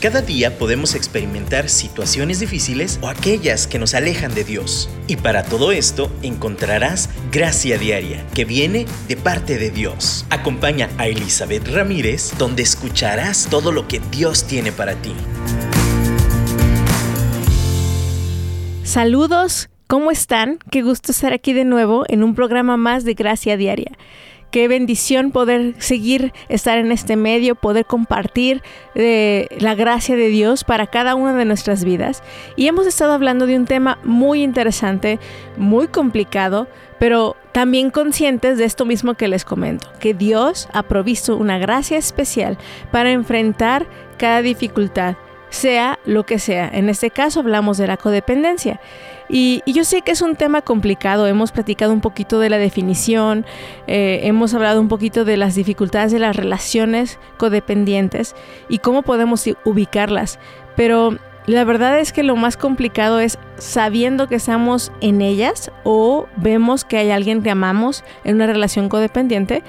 Cada día podemos experimentar situaciones difíciles o aquellas que nos alejan de Dios. Y para todo esto encontrarás gracia diaria que viene de parte de Dios. Acompaña a Elizabeth Ramírez donde escucharás todo lo que Dios tiene para ti. Saludos, ¿cómo están? Qué gusto estar aquí de nuevo en un programa más de Gracia Diaria. Qué bendición poder seguir estar en este medio, poder compartir eh, la gracia de Dios para cada una de nuestras vidas. Y hemos estado hablando de un tema muy interesante, muy complicado, pero también conscientes de esto mismo que les comento, que Dios ha provisto una gracia especial para enfrentar cada dificultad, sea lo que sea. En este caso hablamos de la codependencia. Y, yo sé que es un tema complicado, hemos platicado un poquito de la definición, eh, hemos hablado un poquito de las dificultades de las relaciones codependientes y cómo podemos ubicarlas, pero la verdad es que lo más complicado es sabiendo que estamos en ellas o vemos que hay alguien que amamos en una relación codependiente,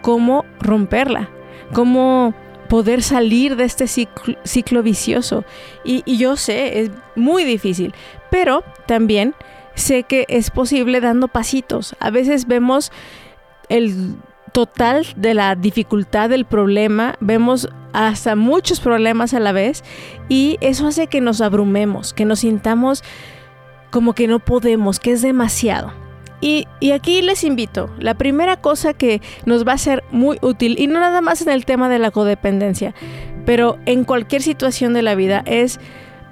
cómo romperla, cómo poder salir de este ciclo, vicioso. y, yo sé, es muy difícil, pero también sé que es posible dando pasitos. A veces vemos el total de la dificultad del problema, vemos hasta muchos problemas a la vez y eso hace que nos abrumemos, que nos sintamos como que no podemos, que es demasiado. Y, aquí les invito, la primera cosa que nos va a ser muy útil, y no nada más en el tema de la codependencia, pero en cualquier situación de la vida, es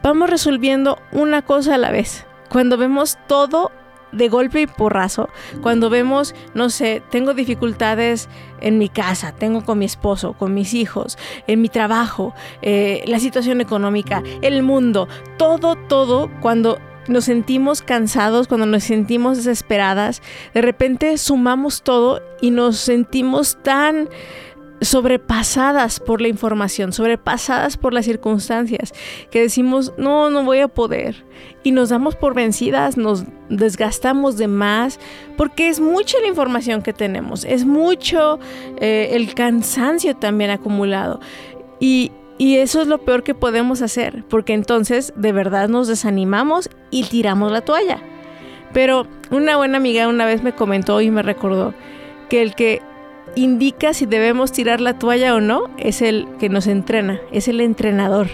vamos resolviendo una cosa a la vez. Cuando vemos todo de golpe y porrazo, cuando vemos, no sé, tengo dificultades en mi casa, tengo con mi esposo, con mis hijos, en mi trabajo, eh, la situación económica, el mundo, todo, todo, cuando nos sentimos cansados, cuando nos sentimos desesperadas, de repente sumamos todo y nos sentimos tan sobrepasadas por la información, sobrepasadas por las circunstancias, que decimos, no, no voy a poder. Y nos damos por vencidas, nos desgastamos de más, porque es mucha la información que tenemos, es mucho eh, el cansancio también acumulado. Y, y eso es lo peor que podemos hacer, porque entonces de verdad nos desanimamos y tiramos la toalla. Pero una buena amiga una vez me comentó y me recordó que el que indica si debemos tirar la toalla o no es el que nos entrena, es el entrenador.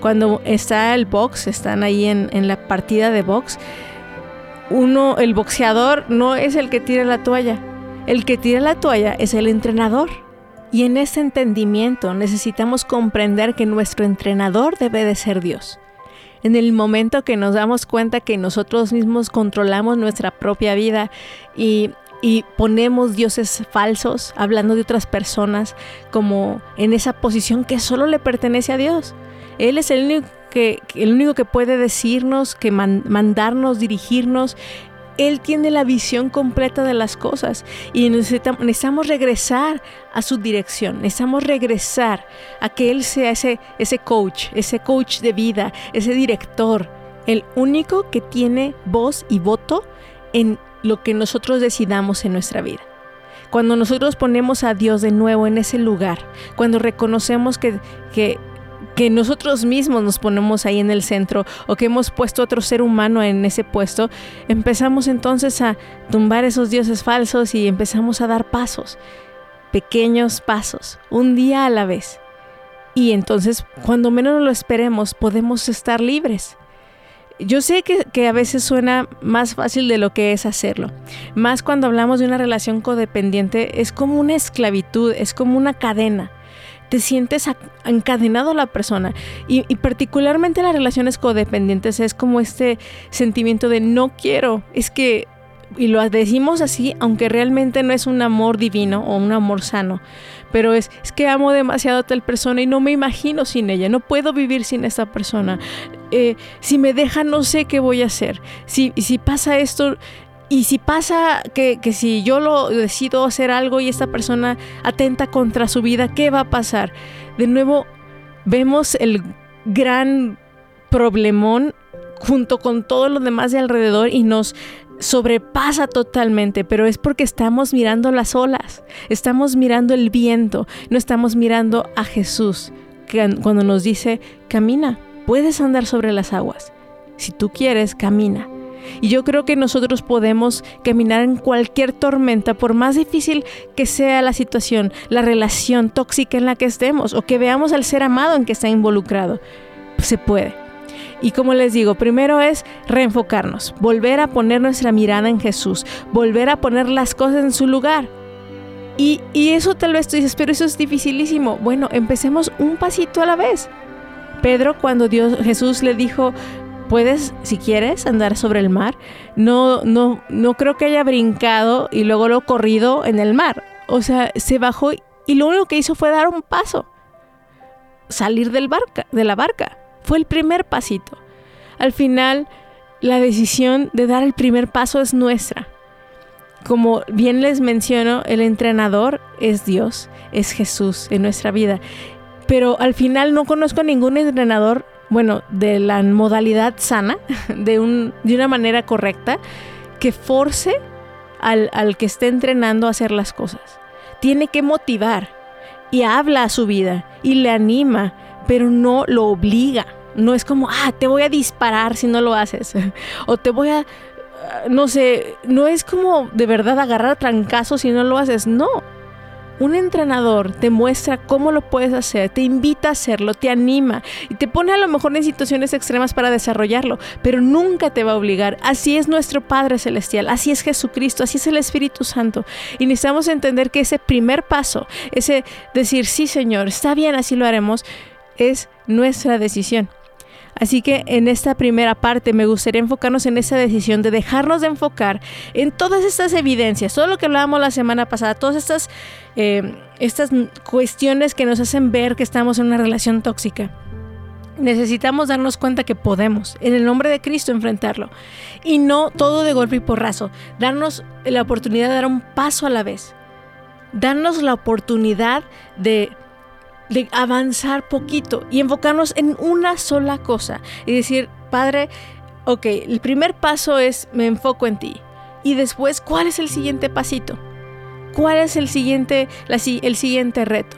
Cuando está el box, están ahí en, en la partida de box, uno, el boxeador no es el que tira la toalla, el que tira la toalla es el entrenador. Y en ese entendimiento necesitamos comprender que nuestro entrenador debe de ser Dios. En el momento que nos damos cuenta que nosotros mismos controlamos nuestra propia vida y y ponemos dioses falsos, hablando de otras personas, como en esa posición que solo le pertenece a Dios. Él es el único que, el único que puede decirnos, que mandarnos, dirigirnos. Él tiene la visión completa de las cosas y necesitamos, regresar a su dirección, necesitamos regresar a que Él sea ese, ese coach, ese coach de vida, ese director, el único que tiene voz y voto en lo que nosotros decidamos en nuestra vida. Cuando nosotros ponemos a Dios de nuevo en ese lugar, cuando reconocemos que, que, que nosotros mismos nos ponemos ahí en el centro o que hemos puesto otro ser humano en ese puesto, empezamos entonces a tumbar esos dioses falsos y empezamos a dar pasos, pequeños pasos, un día a la vez. Y entonces, cuando menos lo esperemos, podemos estar libres yo sé que, a veces suena más fácil de lo que es hacerlo. Más cuando hablamos de una relación codependiente, es como una esclavitud, es como una cadena. Te sientes encadenado a la persona. Y, particularmente las relaciones codependientes es como este sentimiento de no quiero. Es que y lo decimos así, aunque realmente no es un amor divino o un amor sano, pero es, es que amo demasiado a tal persona y no me imagino sin ella, no puedo vivir sin esta persona. Eh, si me deja, no sé qué voy a hacer. Si, si pasa esto, y si pasa que, que, si yo lo decido hacer algo y esta persona atenta contra su vida, ¿qué va a pasar? De nuevo, vemos el gran problemón junto con todo lo demás de alrededor y nos sobrepasa totalmente, pero es porque estamos mirando las olas, estamos mirando el viento, no estamos mirando a Jesús, cuando nos dice, camina, puedes andar sobre las aguas. Si tú quieres, camina. Y yo creo que nosotros podemos caminar en cualquier tormenta, por más difícil que sea la situación, la relación tóxica en la que estemos o que veamos al ser amado en que está involucrado. Se puede. Y como les digo, primero es reenfocarnos, volver a poner nuestra mirada en Jesús, volver a poner las cosas en su lugar. Y, y eso tal vez tú dices, pero eso es dificilísimo. Bueno, empecemos un pasito a la vez. Pedro, cuando Dios, Jesús le dijo, puedes, si quieres, andar sobre el mar. No, no, no creo que haya brincado y luego lo corrido en el mar. O sea, se bajó y lo único que hizo fue dar un paso. Salir del barca, de la barca. Fue el primer pasito. Al final, la decisión de dar el primer paso es nuestra. Como bien les menciono, el entrenador es Dios, es Jesús en nuestra vida. Pero al final no conozco ningún entrenador bueno, de la modalidad sana, de, un, de una manera correcta, que force al, al que esté entrenando a hacer las cosas. Tiene que motivar y habla a su vida y le anima, pero no lo obliga. No es como, ah, te voy a disparar si no lo haces. o te voy a, no sé, no es como de verdad agarrar trancazos si no lo haces. No, un entrenador te muestra cómo lo puedes hacer, te invita a hacerlo, te anima y te pone a lo mejor en situaciones extremas para desarrollarlo, pero nunca te va a obligar. Así es nuestro Padre Celestial, así es Jesucristo, así es el Espíritu Santo. Y necesitamos entender que ese primer paso, ese decir, sí Señor, está bien, así lo haremos, es nuestra decisión. Así que en esta primera parte me gustaría enfocarnos en esa decisión de dejarnos de enfocar en todas estas evidencias, todo lo que hablábamos la semana pasada, todas estas, eh, estas cuestiones que nos hacen ver que estamos en una relación tóxica. Necesitamos darnos cuenta que podemos, en el nombre de Cristo, enfrentarlo. Y no todo de golpe y porrazo. Darnos la oportunidad de dar un paso a la vez. Darnos la oportunidad de de avanzar poquito y enfocarnos en una sola cosa y decir, Padre, ok, el primer paso es me enfoco en ti. Y después, ¿cuál es el siguiente pasito? ¿Cuál es el siguiente, el siguiente reto?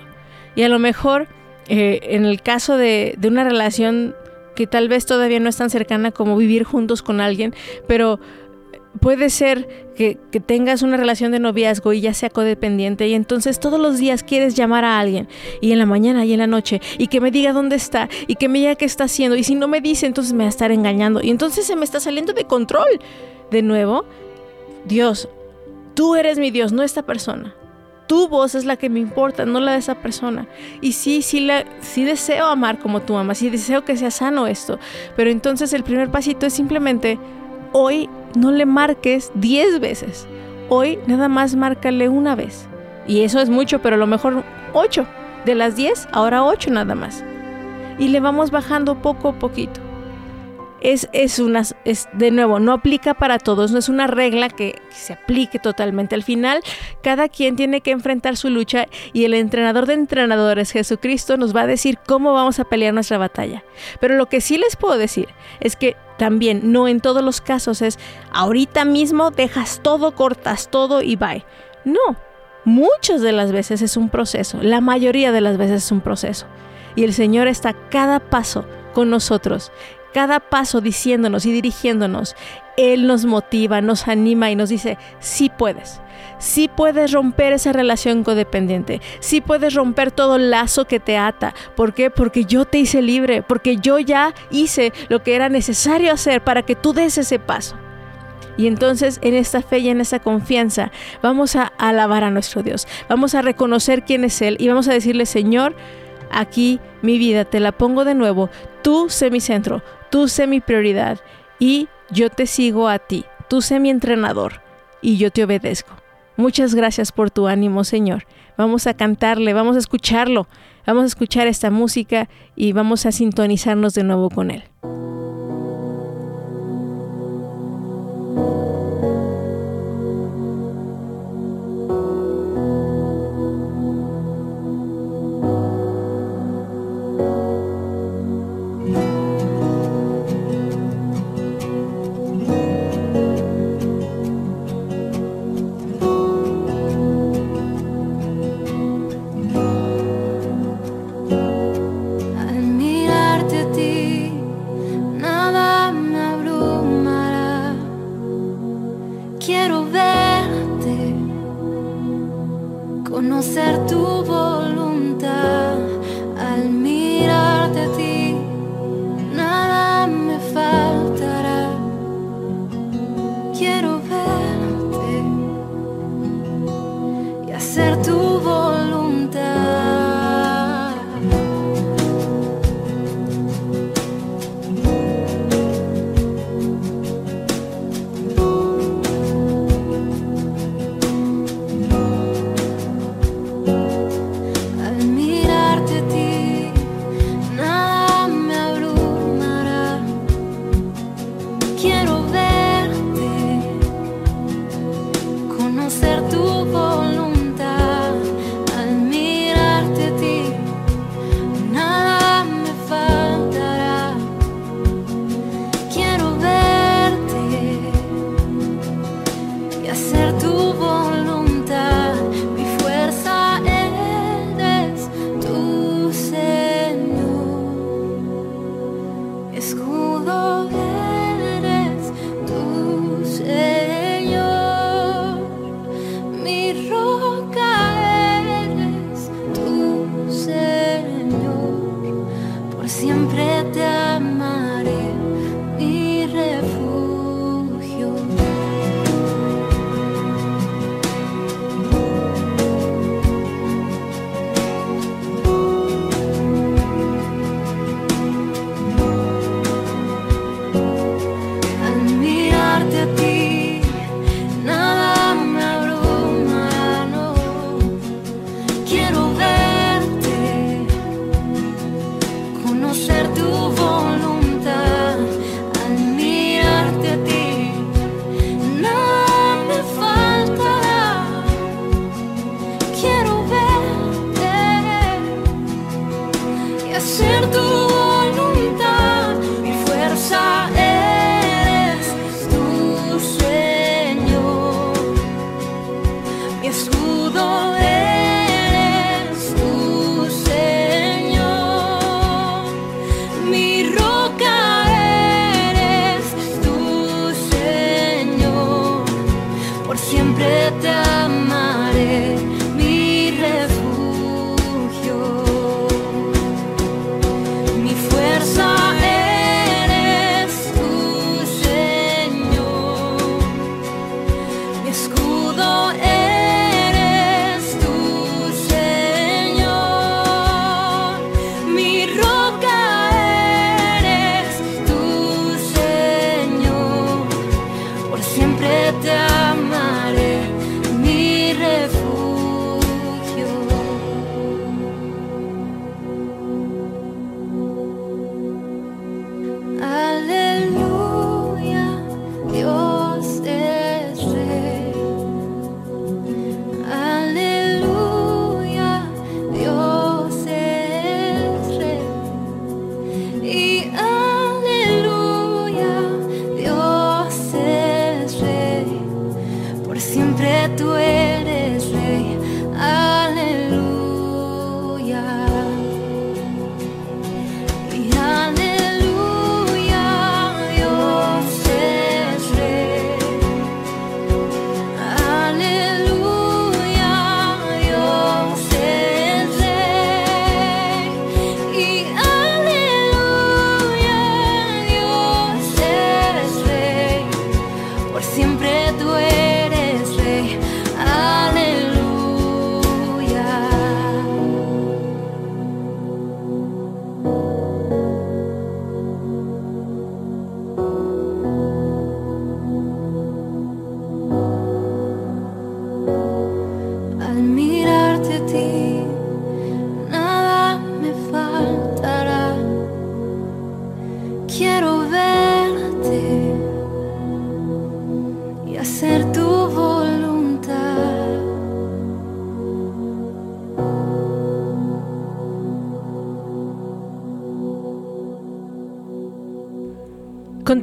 Y a lo mejor, eh, en el caso de, de una relación que tal vez todavía no es tan cercana como vivir juntos con alguien, pero puede ser que, tengas una relación de noviazgo y ya sea codependiente y entonces todos los días quieres llamar a alguien y en la mañana y en la noche y que me diga dónde está y que me diga qué está haciendo y si no me dice entonces me va a estar engañando y entonces se me está saliendo de control. De nuevo, Dios, tú eres mi Dios, no esta persona. Tu voz es la que me importa, no la de esa persona. Y sí, sí, la, sí deseo amar como tú amas, sí deseo que sea sano esto. Pero entonces el primer pasito es simplemente hoy no le marques 10 veces. Hoy nada más márcale una vez. Y eso es mucho, pero a lo mejor 8. De las 10, ahora 8 nada más. Y le vamos bajando poco a poquito es, es una, es, de nuevo, no aplica para todos, no es una regla que, se aplique totalmente. Al final, cada quien tiene que enfrentar su lucha y el entrenador de entrenadores, Jesucristo, nos va a decir cómo vamos a pelear nuestra batalla. Pero lo que sí les puedo decir es que también, no en todos los casos es ahorita mismo dejas todo, cortas todo y bye. No, muchas de las veces es un proceso, la mayoría de las veces es un proceso. Y el Señor está cada paso con nosotros cada paso diciéndonos y dirigiéndonos, Él nos motiva, nos anima y nos dice, sí puedes. Sí puedes romper esa relación codependiente. Sí puedes romper todo lazo que te ata. ¿Por qué? Porque yo te hice libre. Porque yo ya hice lo que era necesario hacer para que tú des ese paso. Y entonces en esta fe y en esta confianza vamos a alabar a nuestro Dios. Vamos a reconocer quién es Él y vamos a decirle, Señor, aquí mi vida te la pongo de nuevo. Tú sé mi centro, tú sé mi prioridad y yo te sigo a ti. Tú sé mi entrenador y yo te obedezco. Muchas gracias por tu ánimo, Señor. Vamos a cantarle, vamos a escucharlo, vamos a escuchar esta música y vamos a sintonizarnos de nuevo con Él. siempre te amaré.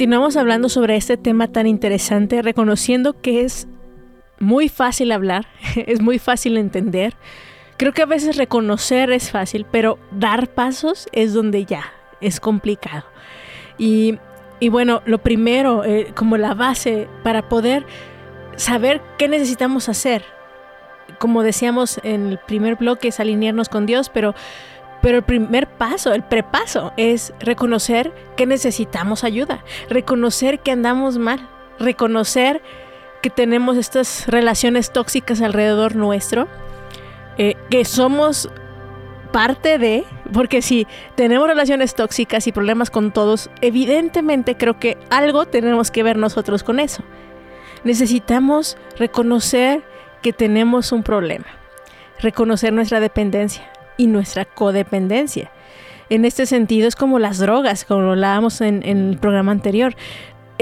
Continuamos hablando sobre este tema tan interesante, reconociendo que es muy fácil hablar, es muy fácil entender. Creo que a veces reconocer es fácil, pero dar pasos es donde ya es complicado. Y, bueno, lo primero, eh, como la base para poder saber qué necesitamos hacer, como decíamos en el primer bloque, es alinearnos con Dios, pero, pero el primer paso, el prepaso, es reconocer que necesitamos ayuda, reconocer que andamos mal, reconocer que tenemos estas relaciones tóxicas alrededor nuestro, eh, que somos parte de, porque si tenemos relaciones tóxicas y problemas con todos, evidentemente creo que algo tenemos que ver nosotros con eso. Necesitamos reconocer que tenemos un problema, reconocer nuestra dependencia y nuestra codependencia. En este sentido es como las drogas, como lo hablábamos en, en el programa anterior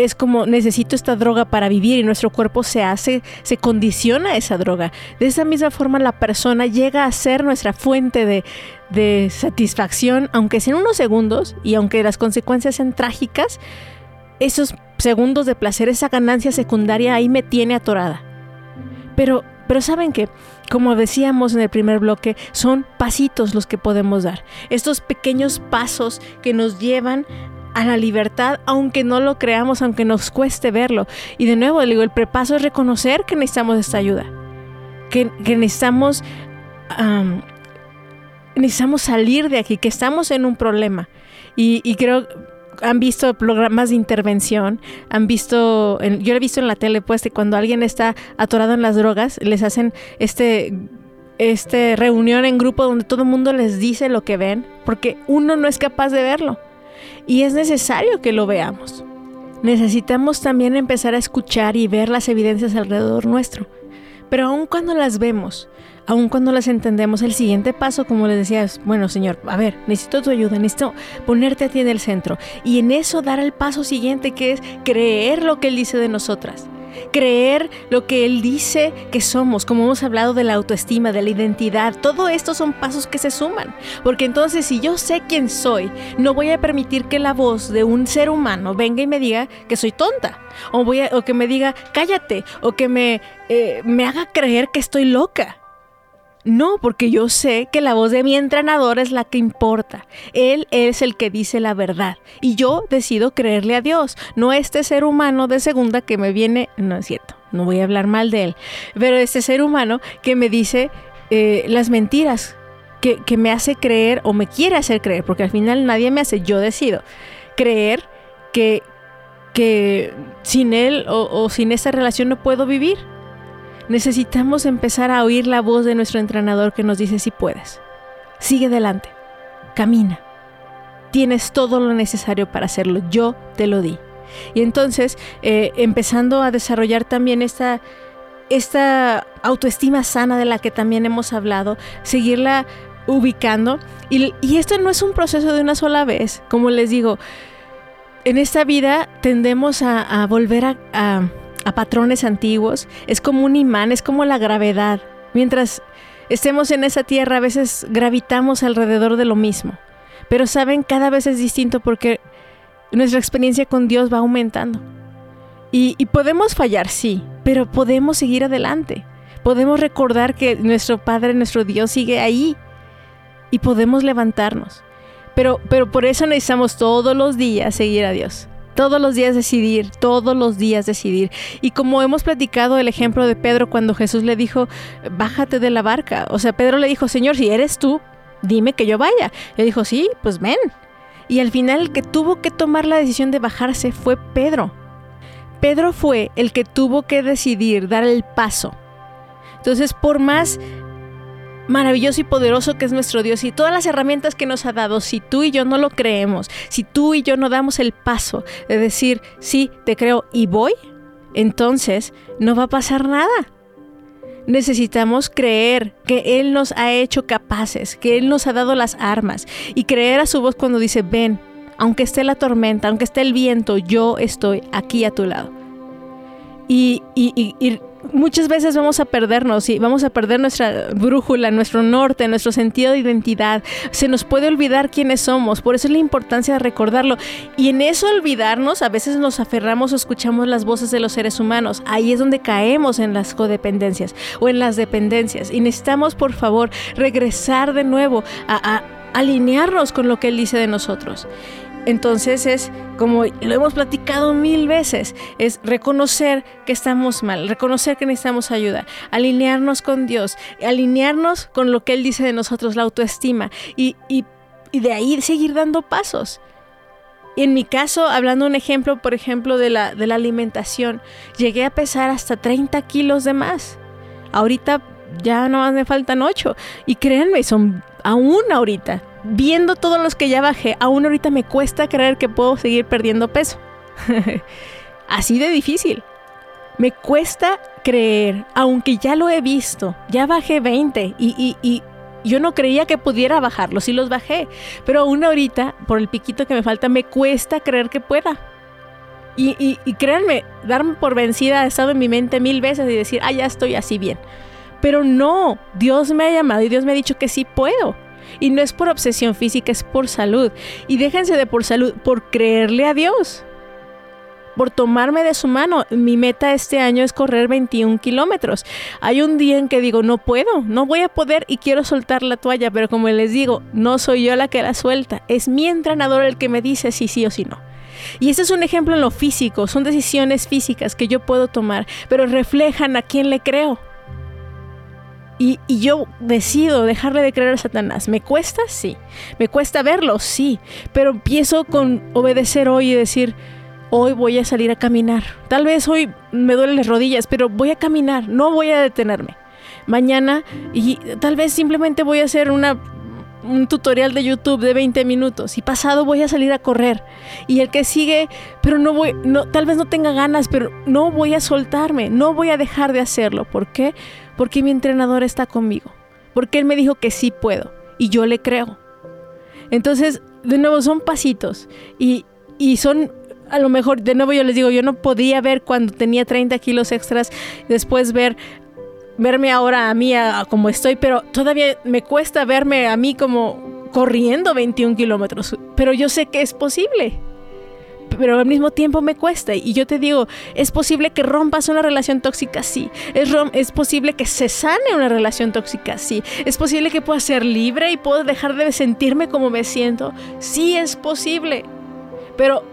es como necesito esta droga para vivir y nuestro cuerpo se hace, se condiciona a esa droga. De esa misma forma la persona llega a ser nuestra fuente de, de satisfacción, aunque sea en unos segundos y aunque las consecuencias sean trágicas, esos segundos de placer, esa ganancia secundaria ahí me tiene atorada. Pero, pero saben que, como decíamos en el primer bloque, son pasitos los que podemos dar. Estos pequeños pasos que nos llevan a la libertad, aunque no lo creamos, aunque nos cueste verlo. Y de nuevo, digo, el prepaso es reconocer que necesitamos esta ayuda, que, necesitamos, necesitamos salir de aquí, que estamos en un problema. Y, y creo han visto programas de intervención, han visto, yo lo he visto en la tele, pues, que cuando alguien está atorado en las drogas, les hacen este este reunión en grupo donde todo el mundo les dice lo que ven, porque uno no es capaz de verlo y es necesario que lo veamos. Necesitamos también empezar a escuchar y ver las evidencias alrededor nuestro. Pero aun cuando las vemos, aun cuando las entendemos, el siguiente paso, como les decía, es, bueno, Señor, a ver, necesito tu ayuda, necesito ponerte a ti en el centro. Y en eso dar el paso siguiente, que es creer lo que Él dice de nosotras creer lo que Él dice que somos, como hemos hablado de la autoestima, de la identidad, todo esto son pasos que se suman, porque entonces si yo sé quién soy, no voy a permitir que la voz de un ser humano venga y me diga que soy tonta, o, voy o que me diga cállate, o que me, eh, me haga creer que estoy loca. No, porque yo sé que la voz de mi entrenador es la que importa. Él es el que dice la verdad. Y yo decido creerle a Dios, no este ser humano de segunda que me viene, no es cierto, no voy a hablar mal de él, pero este ser humano que me dice eh, las mentiras, que, que me hace creer o me quiere hacer creer, porque al final nadie me hace, yo decido creer que, que sin él o, o sin esa relación no puedo vivir necesitamos empezar a oír la voz de nuestro entrenador que nos dice si puedes. Sigue adelante, camina. Tienes todo lo necesario para hacerlo, yo te lo di. Y entonces, eh, empezando a desarrollar también esta, esta autoestima sana de la que también hemos hablado, seguirla ubicando. Y, esto no es un proceso de una sola vez, como les digo, en esta vida tendemos a, volver a patrones antiguos, es como un imán, es como la gravedad. Mientras estemos en esa tierra, a veces gravitamos alrededor de lo mismo. Pero saben, cada vez es distinto porque nuestra experiencia con Dios va aumentando. Y, y, podemos fallar, sí, pero podemos seguir adelante. Podemos recordar que nuestro Padre, nuestro Dios sigue ahí. Y podemos levantarnos. Pero, pero por eso necesitamos todos los días seguir a Dios todos los días decidir, todos los días decidir. Y como hemos platicado el ejemplo de Pedro cuando Jesús le dijo, bájate de la barca. O sea, Pedro le dijo, Señor, si eres tú, dime que yo vaya. Le dijo, sí, pues ven. Y al final el que tuvo que tomar la decisión de bajarse fue Pedro. Pedro fue el que tuvo que decidir, dar el paso. Entonces, por más maravilloso y poderoso que es nuestro Dios y todas las herramientas que nos ha dado, si tú y yo no lo creemos, si tú y yo no damos el paso de decir, sí, te creo y voy, entonces no va a pasar nada. Necesitamos creer que Él nos ha hecho capaces, que Él nos ha dado las armas y creer a su voz cuando dice, ven, aunque esté la tormenta, aunque esté el viento, yo estoy aquí a tu lado. Y, y, muchas veces vamos a perdernos y vamos a perder nuestra brújula, nuestro norte, nuestro sentido de identidad. Se nos puede olvidar quiénes somos, por eso es la importancia de recordarlo. Y en eso olvidarnos, a veces nos aferramos o escuchamos las voces de los seres humanos. Ahí es donde caemos en las codependencias o en las dependencias. Y necesitamos, por favor, regresar de nuevo a, alinearnos con lo que Él dice de nosotros. Entonces es como lo hemos platicado mil veces, es reconocer que estamos mal, reconocer que necesitamos ayuda, alinearnos con Dios, alinearnos con lo que Él dice de nosotros, la autoestima, y, y, de ahí seguir dando pasos. En mi caso, hablando un ejemplo, por ejemplo, de la, de la alimentación, llegué a pesar hasta 30 kilos de más. Ahorita ya no más me faltan 8. Y créanme, son aún ahorita, viendo todos los que ya bajé, aún ahorita me cuesta creer que puedo seguir perdiendo peso. Así de difícil. Me cuesta creer, aunque ya lo he visto, ya bajé 20 y, y yo no creía que pudiera bajarlos y los bajé. Pero aún ahorita, por el piquito que me falta, me cuesta creer que pueda. Y, créanme, darme por vencida ha estado en mi mente mil veces y decir, ah, ya estoy así bien. Pero no, Dios me ha llamado y Dios me ha dicho que sí puedo. Y no es por obsesión física, es por salud. Y déjense de por salud, por creerle a Dios por tomarme de su mano. Mi meta este año es correr 21 kilómetros. Hay un día en que digo, no puedo, no voy a poder y quiero soltar la toalla, pero como les digo, no soy yo la que la suelta, es mi entrenador el que me dice si sí o si no. Y ese es un ejemplo en lo físico, son decisiones físicas que yo puedo tomar, pero reflejan a quién le creo. Y, yo decido dejarle de creer a Satanás. ¿Me cuesta? Sí. ¿Me cuesta verlo? Sí. Pero empiezo con obedecer hoy y decir, hoy voy a salir a caminar. Tal vez hoy me duelen las rodillas, pero voy a caminar, no voy a detenerme. Mañana y tal vez simplemente voy a hacer una un tutorial de YouTube de 20 minutos y pasado voy a salir a correr y el que sigue, pero no voy no tal vez no tenga ganas, pero no voy a soltarme, no voy a dejar de hacerlo. ¿Por qué? Porque mi entrenador está conmigo. Porque él me dijo que sí puedo y yo le creo. Entonces, de nuevo son pasitos y y son a lo mejor, de nuevo yo les digo, yo no podía ver cuando tenía 30 kilos extras, después ver verme ahora a mí como estoy, pero todavía me cuesta verme a mí como corriendo 21 kilómetros, pero yo sé que es posible. Pero al mismo tiempo me cuesta. Y yo te digo, ¿es posible que rompas una relación tóxica? Sí. ¿Es, ¿Es posible que se sane una relación tóxica? Sí. ¿Es posible que pueda ser libre y puedo dejar de sentirme como me siento? Sí, es posible. Pero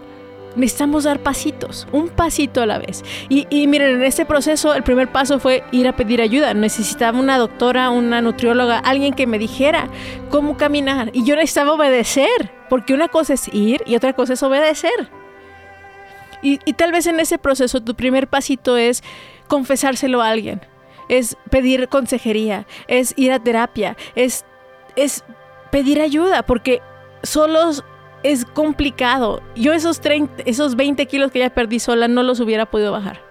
necesitamos dar pasitos, un pasito a la vez. Y, miren, en este proceso el primer paso fue ir a pedir ayuda. Necesitaba una doctora, una nutrióloga, alguien que me dijera cómo caminar. Y yo necesitaba obedecer, porque una cosa es ir y otra cosa es obedecer. Y, tal vez en ese proceso tu primer pasito es confesárselo a alguien, es pedir consejería, es ir a terapia, es, es pedir ayuda, porque solos es complicado. Yo esos, 30, esos 20 kilos que ya perdí sola no los hubiera podido bajar.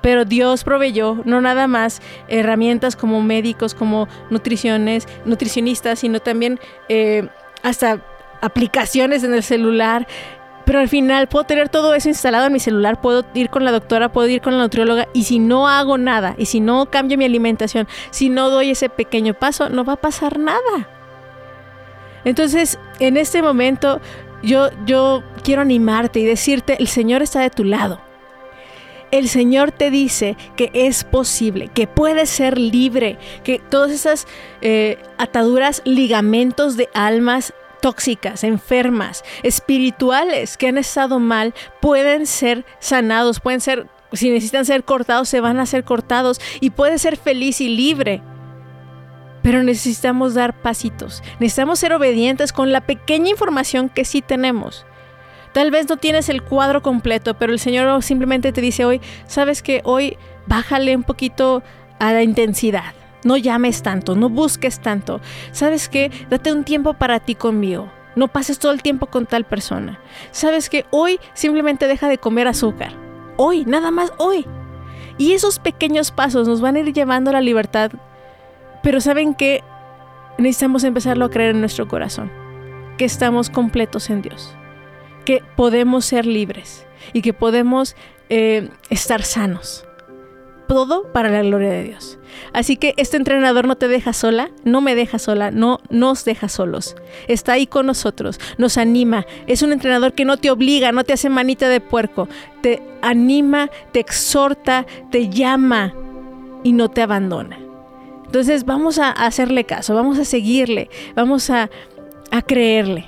Pero Dios proveyó no nada más herramientas como médicos, como nutriciones, nutricionistas, sino también eh, hasta aplicaciones en el celular. Pero al final puedo tener todo eso instalado en mi celular, puedo ir con la doctora, puedo ir con la nutrióloga y si no hago nada, y si no cambio mi alimentación, si no doy ese pequeño paso, no va a pasar nada. Entonces, en este momento, yo, yo quiero animarte y decirte, el Señor está de tu lado. El Señor te dice que es posible, que puedes ser libre, que todas esas eh, ataduras, ligamentos de almas tóxicas, enfermas, espirituales que han estado mal, pueden ser sanados, pueden ser, si necesitan ser cortados, se van a ser cortados y puedes ser feliz y libre. Pero necesitamos dar pasitos. Necesitamos ser obedientes con la pequeña información que sí tenemos. Tal vez no tienes el cuadro completo, pero el Señor simplemente te dice hoy, sabes que hoy bájale un poquito a la intensidad. No llames tanto, no busques tanto. ¿Sabes qué? Date un tiempo para ti conmigo. No pases todo el tiempo con tal persona. ¿Sabes que hoy simplemente deja de comer azúcar? Hoy, nada más hoy. Y esos pequeños pasos nos van a ir llevando a la libertad pero ¿saben que Necesitamos empezarlo a creer en nuestro corazón, que estamos completos en Dios, que podemos ser libres y que podemos eh, estar sanos. Todo para la gloria de Dios. Así que este entrenador no te deja sola, no me deja sola, no nos deja solos. Está ahí con nosotros, nos anima. Es un entrenador que no te obliga, no te hace manita de puerco. Te anima, te exhorta, te llama y no te abandona. Entonces vamos a hacerle caso, vamos a seguirle, vamos a, creerle.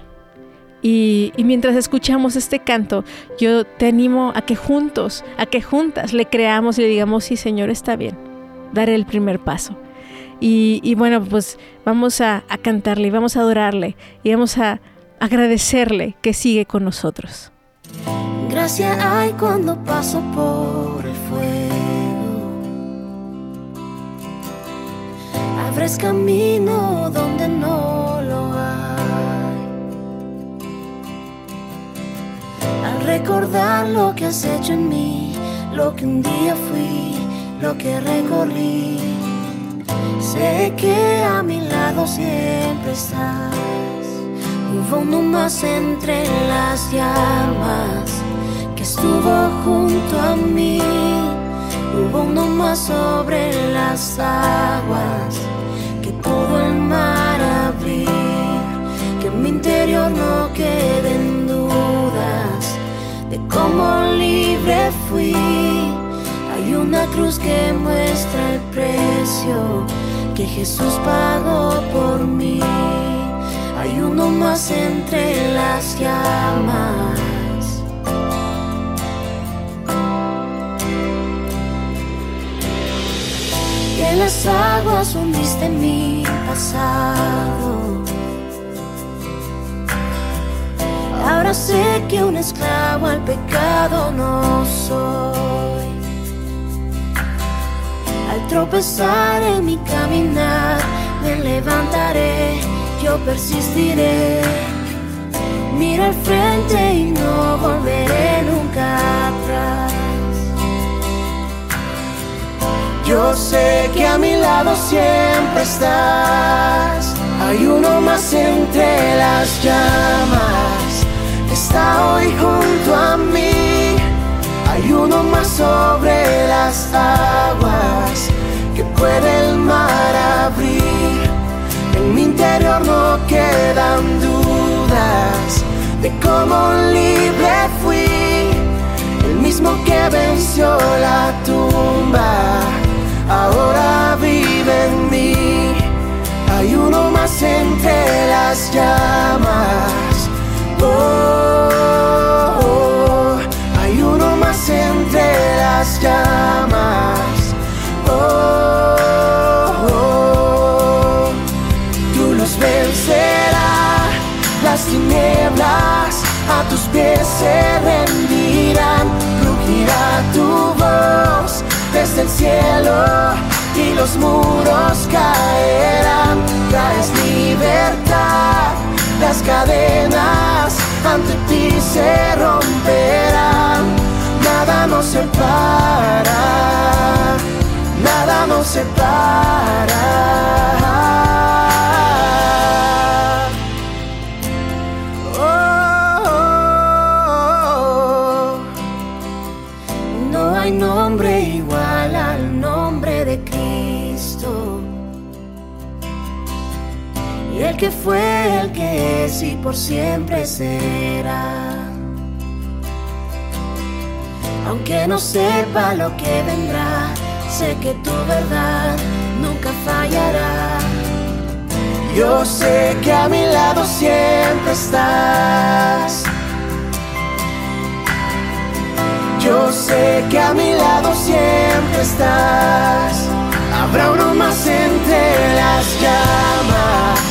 Y, mientras escuchamos este canto, yo te animo a que juntos, a que juntas le creamos y le digamos, sí Señor, está bien, daré el primer paso. Y, bueno, pues vamos a, a cantarle y vamos a adorarle y vamos a agradecerle que sigue con nosotros. Gracias hay cuando paso por el fuego. Abres camino donde no lo hay. Al recordar lo que has hecho en mí, lo que un día fui, lo que recorrí, sé que a mi lado siempre estás. Hubo uno más entre las llamas que estuvo junto a mí. Hubo uno más sobre las aguas que pudo el mar abrir. Que en mi interior no queden dudas de cómo libre fui. Hay una cruz que muestra el precio que Jesús pagó por mí hay uno más entre las llamas. Y en las aguas hundiste mi pasado. Ahora sé que un esclavo al pecado no soy. Tropezar mi caminar, me levantaré yo persistiré. Mira al frente y no volveré nunca atrás. Yo sé que a mi lado siempre estás. Hay uno más entre las llamas. Está hoy junto a mí. Hay uno más sobre las aguas puede el mar abrir en mi interior no quedan dudas de cómo libre fui, el mismo que venció la tumba, ahora vive en mí. Hay uno más entre las llamas. Oh, oh, hay uno más entre las llamas. Oh, se rendirán, rugirá tu voz desde el cielo y los muros caerán. Traes libertad, las cadenas ante ti se romperán. Nada nos separa, nada nos separa. Y por siempre será. Aunque no sepa lo que vendrá, sé que tu verdad nunca fallará. Yo sé que a mi lado siempre estás. Yo sé que a mi lado siempre estás. Habrá uno más entre las llamas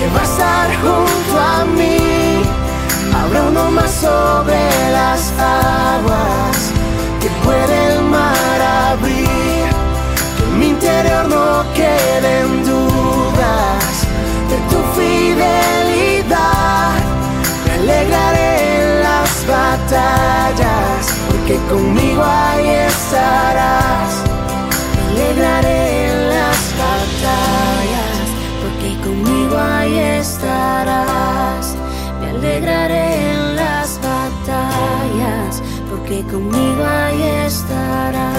que va a estar junto a mí. Habrá uno más sobre las aguas que puede el mar abrir. Que en mi interior no queden dudas de tu fidelidad. Me alegraré en las batallas porque conmigo ahí estarás. Me alegraré en las batallas conmigo ahí estarás. Me alegraré en las batallas, porque conmigo ahí estarás.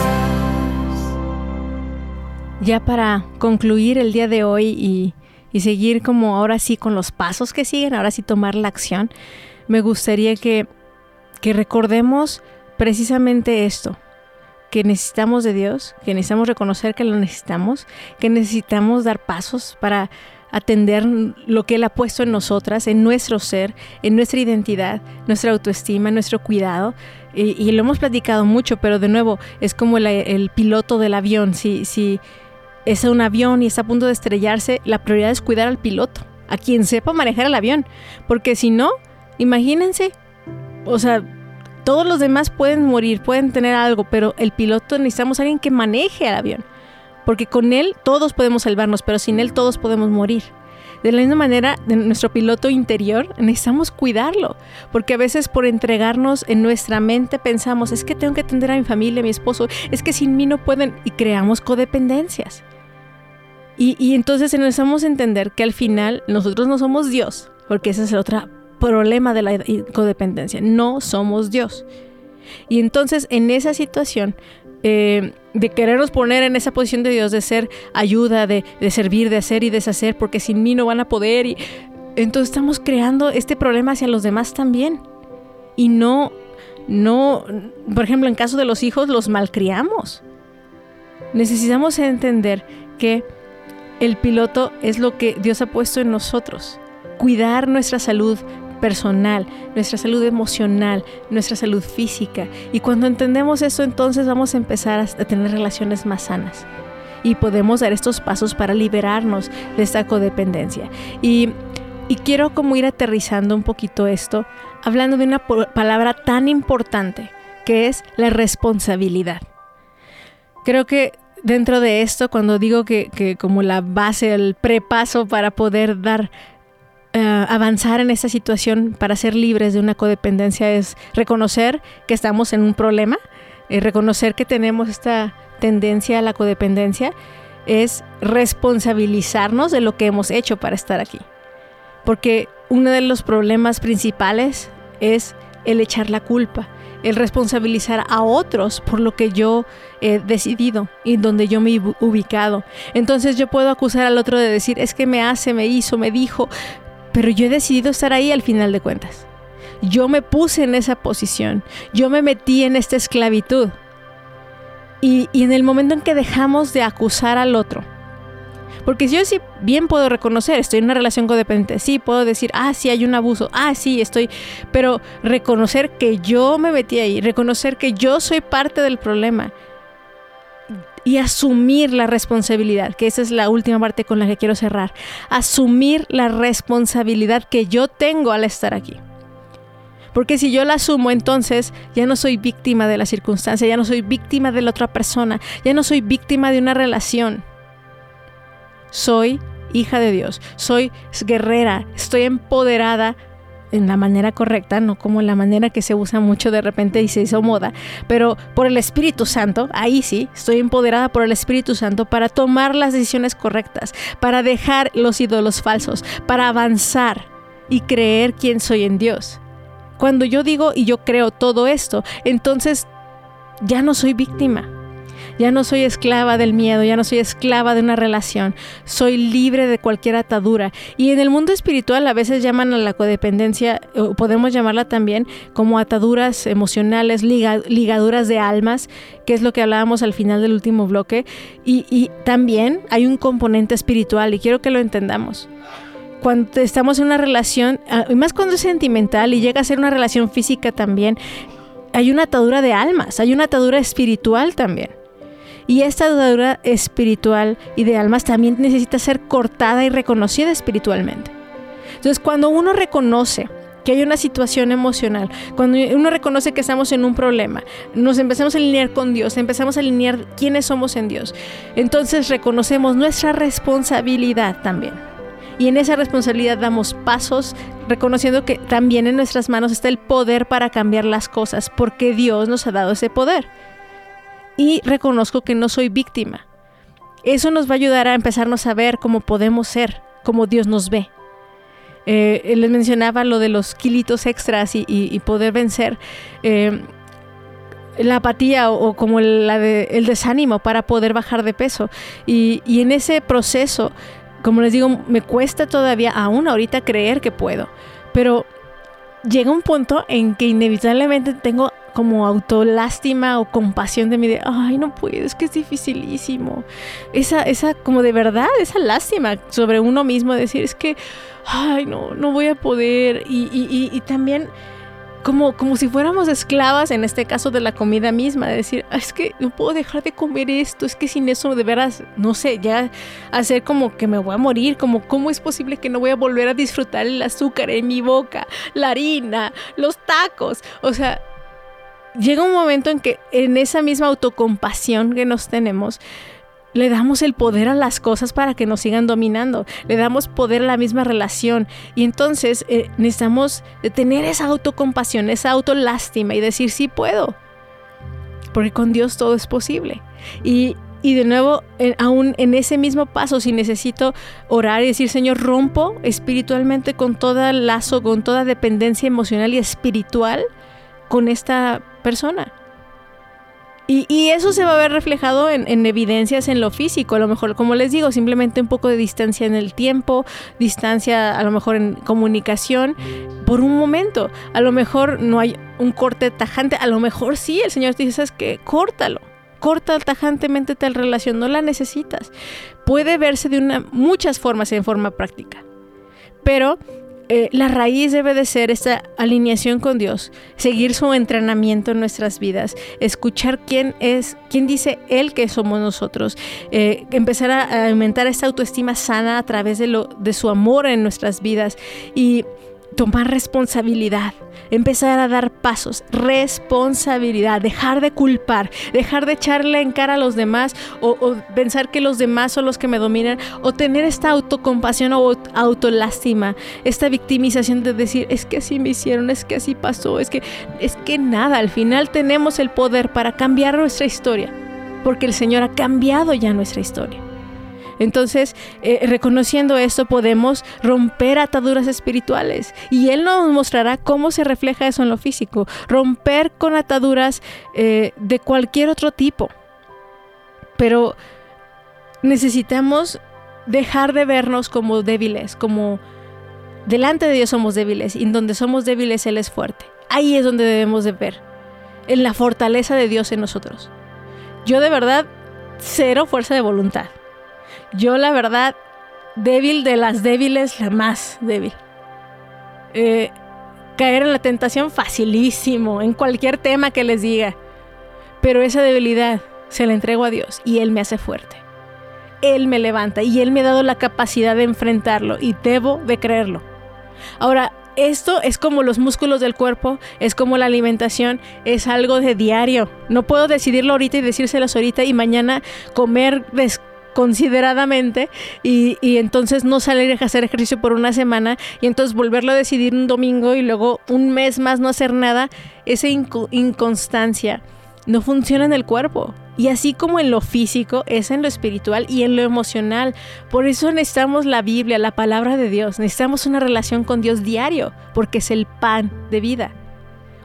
Ya para concluir el día de hoy y, y seguir como ahora sí con los pasos que siguen, ahora sí tomar la acción, me gustaría que, que recordemos precisamente esto, que necesitamos de Dios, que necesitamos reconocer que lo necesitamos, que necesitamos dar pasos para atender lo que Él ha puesto en nosotras, en nuestro ser, en nuestra identidad, nuestra autoestima, nuestro cuidado. Y, lo hemos platicado mucho, pero de nuevo, es como el, piloto del avión. Si, si es un avión y está a punto de estrellarse, la prioridad es cuidar al piloto, a quien sepa manejar el avión. Porque si no, imagínense, o sea, todos los demás pueden morir, pueden tener algo, pero el piloto necesitamos a alguien que maneje el avión. Porque con él todos podemos salvarnos, pero sin él todos podemos morir. De la misma manera, de nuestro piloto interior necesitamos cuidarlo, porque a veces por entregarnos en nuestra mente pensamos, es que tengo que atender a mi familia, a mi esposo, es que sin mí no pueden, y creamos codependencias. Y, y entonces necesitamos entender que al final nosotros no somos Dios, porque ese es el otro problema de la codependencia, no somos Dios. Y entonces en esa situación eh, de querernos poner en esa posición de Dios, de ser ayuda, de, servir, de hacer y deshacer, porque sin mí no van a poder. Y entonces estamos creando este problema hacia los demás también. Y no, no, por ejemplo, en caso de los hijos, los malcriamos. Necesitamos entender que el piloto es lo que Dios ha puesto en nosotros. Cuidar nuestra salud, personal, nuestra salud emocional, nuestra salud física. Y cuando entendemos eso, entonces vamos a empezar a tener relaciones más sanas. Y podemos dar estos pasos para liberarnos de esta codependencia. Y, y quiero como ir aterrizando un poquito esto, hablando de una palabra tan importante, que es la responsabilidad. Creo que dentro de esto, cuando digo que, que, como la base, el prepaso para poder dar eh, avanzar en esta situación para ser libres de una codependencia es reconocer que estamos en un problema, eh, reconocer que tenemos esta tendencia a la codependencia, es responsabilizarnos de lo que hemos hecho para estar aquí. Porque uno de los problemas principales es el echar la culpa, el responsabilizar a otros por lo que yo he decidido y donde yo me he ubicado. Entonces yo puedo acusar al otro de decir, es que me hace, me hizo, me dijo, pero yo he decidido estar ahí al final de cuentas. Yo me puse en esa posición. Yo me metí en esta esclavitud. Y, en el momento en que dejamos de acusar al otro, porque yo sí bien puedo reconocer, estoy en una relación codependiente, sí puedo decir, ah, sí hay un abuso, ah, sí estoy, pero reconocer que yo me metí ahí, reconocer que yo soy parte del problema, y asumir la responsabilidad, que esa es la última parte con la que quiero cerrar, asumir la responsabilidad que yo tengo al estar aquí. Porque si yo la asumo, entonces ya no soy víctima de la circunstancia, ya no soy víctima de la otra persona, ya no soy víctima de una relación. Soy hija de Dios, soy guerrera, estoy empoderada en la manera correcta, no como la manera que se usa mucho de repente y se hizo moda, pero por el Espíritu Santo, ahí sí, estoy empoderada por el Espíritu Santo para tomar las decisiones correctas, para dejar los ídolos falsos, para avanzar y creer quién soy en Dios. Cuando yo digo y yo creo todo esto, entonces ya no soy víctima ya no soy esclava del miedo, ya no soy esclava de una relación, soy libre de cualquier atadura. Y en el mundo espiritual a veces llaman a la codependencia, o podemos llamarla también como ataduras emocionales, ligaduras de almas, que es lo que hablábamos al final del último bloque. Y, y también hay un componente espiritual y quiero que lo entendamos cuando estamos en una relación, ah, y más cuando es sentimental y llega a ser una relación física también, hay una atadura de almas, hay una atadura espiritual también. Y esta dudadura espiritual y de almas también necesita ser cortada y reconocida espiritualmente. Entonces, cuando uno reconoce que hay una situación emocional, cuando uno reconoce que estamos en un problema, nos empezamos a alinear con Dios, empezamos a alinear quiénes somos en Dios, entonces reconocemos nuestra responsabilidad también. Y en esa responsabilidad damos pasos reconociendo que también en nuestras manos está el poder para cambiar las cosas, porque Dios nos ha dado ese poder y reconozco que no soy víctima. Eso nos va a ayudar a empezarnos a ver cómo podemos ser, como Dios nos ve. Eh, les mencionaba lo de los kilitos extras y, poder vencer eh, la apatía o, como la el desánimo para poder bajar de peso. Y, y en ese proceso, como les digo, me cuesta todavía aún ahorita creer que puedo. Pero llega un punto en que inevitablemente tengo como autolástima o compasión de mí de, ay, no puedo, es que es dificilísimo. Esa, esa, como de verdad, esa lástima sobre uno mismo, decir, es que, ay, no, no voy a poder. Y, y, y, también como, como si fuéramos esclavas, en este caso de la comida misma, de decir, es que no puedo dejar de comer esto, es que sin eso de veras, no sé, ya hacer como que me voy a morir, como cómo es posible que no voy a volver a disfrutar el azúcar en mi boca, la harina, los tacos, o sea, llega un momento en que en esa misma autocompasión que nos tenemos, le damos el poder a las cosas para que nos sigan dominando, le damos poder a la misma relación y entonces eh, necesitamos tener esa autocompasión, esa autolástima y decir sí puedo, porque con Dios todo es posible. Y, y de nuevo, aún en ese mismo paso, si necesito orar y decir, Señor, rompo espiritualmente con toda lazo, con toda dependencia emocional y espiritual con esta persona. Y, eso se va a ver reflejado en, evidencias en lo físico, a lo mejor, como les digo, simplemente un poco de distancia en el tiempo, distancia a lo mejor en comunicación, por un momento. A lo mejor no hay un corte tajante, a lo mejor sí, el Señor te dice, ¿sabes qué? Córtalo. Corta tajantemente tal relación, no la necesitas. Puede verse de una, muchas formas en forma práctica. Pero eh, la raíz debe de ser esta alineación con Dios, seguir su entrenamiento en nuestras vidas, escuchar quién es, quién dice Él que somos nosotros, eh, empezar a, aumentar esta autoestima sana a través de, lo, de su amor en nuestras vidas. Y tomar responsabilidad, empezar a dar pasos, responsabilidad, dejar de culpar, dejar de echarle en cara a los demás o, pensar que los demás son los que me dominan o tener esta autocompasión o autolástima, esta victimización de decir, es que así me hicieron, es que así pasó, es que, es que nada, al final tenemos el poder para cambiar nuestra historia, porque el Señor ha cambiado ya nuestra historia. Entonces, eh, reconociendo esto, podemos romper ataduras espirituales y Él nos mostrará cómo se refleja eso en lo físico. Romper con ataduras eh, de cualquier otro tipo. Pero necesitamos dejar de vernos como débiles, como delante de Dios somos débiles y donde somos débiles Él es fuerte. Ahí es donde debemos de ver, en la fortaleza de Dios en nosotros. Yo de verdad, cero fuerza de voluntad. Yo la verdad, débil de las débiles, la más débil. Eh, caer en la tentación facilísimo, en cualquier tema que les diga. Pero esa debilidad se la entrego a Dios y Él me hace fuerte. Él me levanta y Él me ha dado la capacidad de enfrentarlo y debo de creerlo. Ahora, esto es como los músculos del cuerpo, es como la alimentación, es algo de diario. No puedo decidirlo ahorita y decírselas ahorita y mañana comer consideradamente y, entonces no salir a hacer ejercicio por una semana y entonces volverlo a decidir un domingo y luego un mes más no hacer nada, esa inconstancia no funciona en el cuerpo. Y así como en lo físico, es en lo espiritual y en lo emocional. Por eso necesitamos la Biblia, la palabra de Dios. Necesitamos una relación con Dios diario, porque es el pan de vida.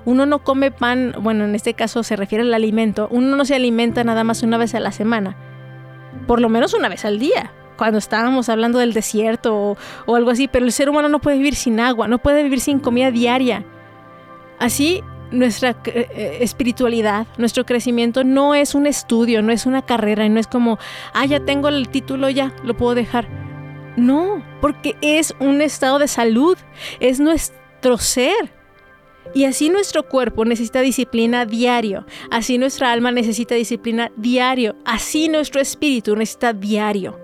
Uno no come pan, bueno, en este caso se refiere al alimento, uno no se alimenta nada más una vez a la semana por lo menos una vez al día, cuando estábamos hablando del desierto o, algo así, pero el ser humano no puede vivir sin agua, no puede vivir sin comida diaria. Así, nuestra eh, espiritualidad, nuestro crecimiento no es un estudio, no es una carrera, no es como, ah, ya tengo el título, ya lo puedo dejar. No, porque es un estado de salud, es nuestro ser. Y así nuestro cuerpo necesita disciplina diario, así nuestra alma necesita disciplina diario, así nuestro espíritu necesita diario.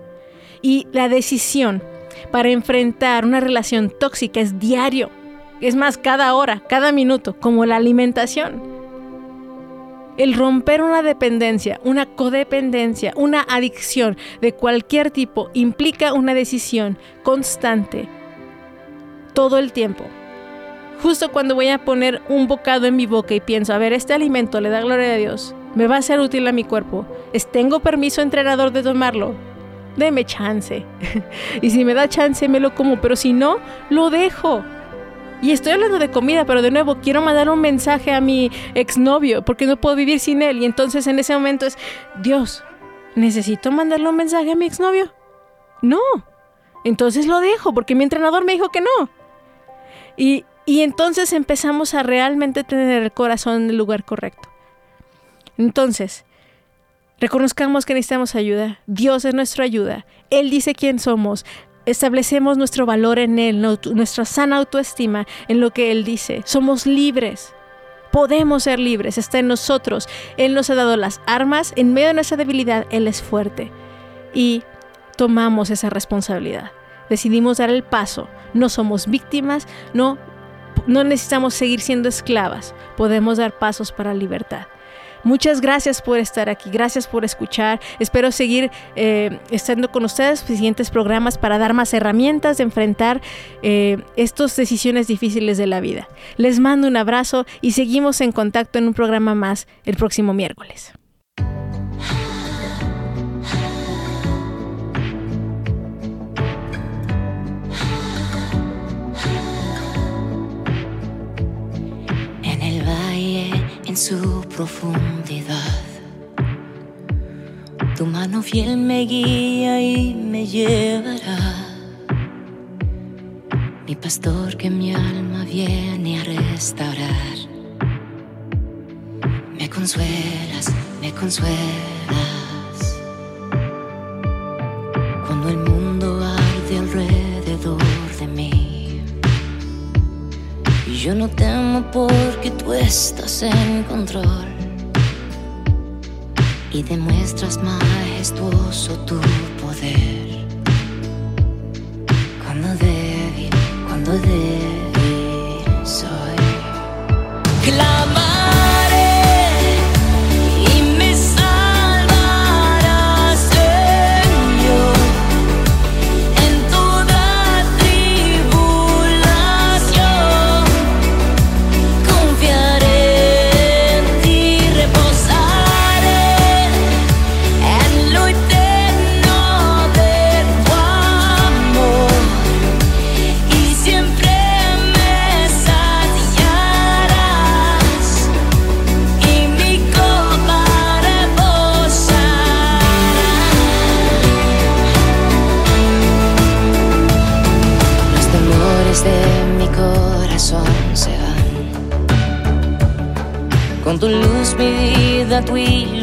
Y la decisión para enfrentar una relación tóxica es diario, es más, cada hora, cada minuto, como la alimentación. El romper una dependencia, una codependencia, una adicción de cualquier tipo implica una decisión constante todo el tiempo justo cuando voy a poner un bocado en mi boca y pienso, a ver, este alimento le da gloria a Dios, me va a ser útil a mi cuerpo, ¿Es, ¿tengo permiso entrenador de tomarlo? Deme chance. y si me da chance, me lo como, pero si no, lo dejo. Y estoy hablando de comida, pero de nuevo quiero mandar un mensaje a mi exnovio porque no puedo vivir sin él. Y entonces en ese momento es, Dios, ¿necesito mandarle un mensaje a mi exnovio? No. Entonces lo dejo porque mi entrenador me dijo que no. Y Y entonces empezamos a realmente tener el corazón en el lugar correcto. Entonces, reconozcamos que necesitamos ayuda. Dios es nuestra ayuda. Él dice quién somos. Establecemos nuestro valor en Él, nuestra sana autoestima en lo que Él dice. Somos libres. Podemos ser libres. Está en nosotros. Él nos ha dado las armas. En medio de nuestra debilidad, Él es fuerte. Y tomamos esa responsabilidad. Decidimos dar el paso. No somos víctimas. No, no necesitamos seguir siendo esclavas. Podemos dar pasos para libertad. Muchas gracias por estar aquí, gracias por escuchar. Espero seguir eh, estando con ustedes en siguientes programas para dar más herramientas de enfrentar eh, estas decisiones difíciles de la vida. Les mando un abrazo y seguimos en contacto en un programa más el próximo miércoles. En su profundidad. Tu mano fiel me guía y me llevará. Mi pastor que mi alma viene a restaurar. Me consuelas, me consuelas. Estás en control y demuestras majestuoso tu poder. Cuando débil, cuando débil soy.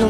Tú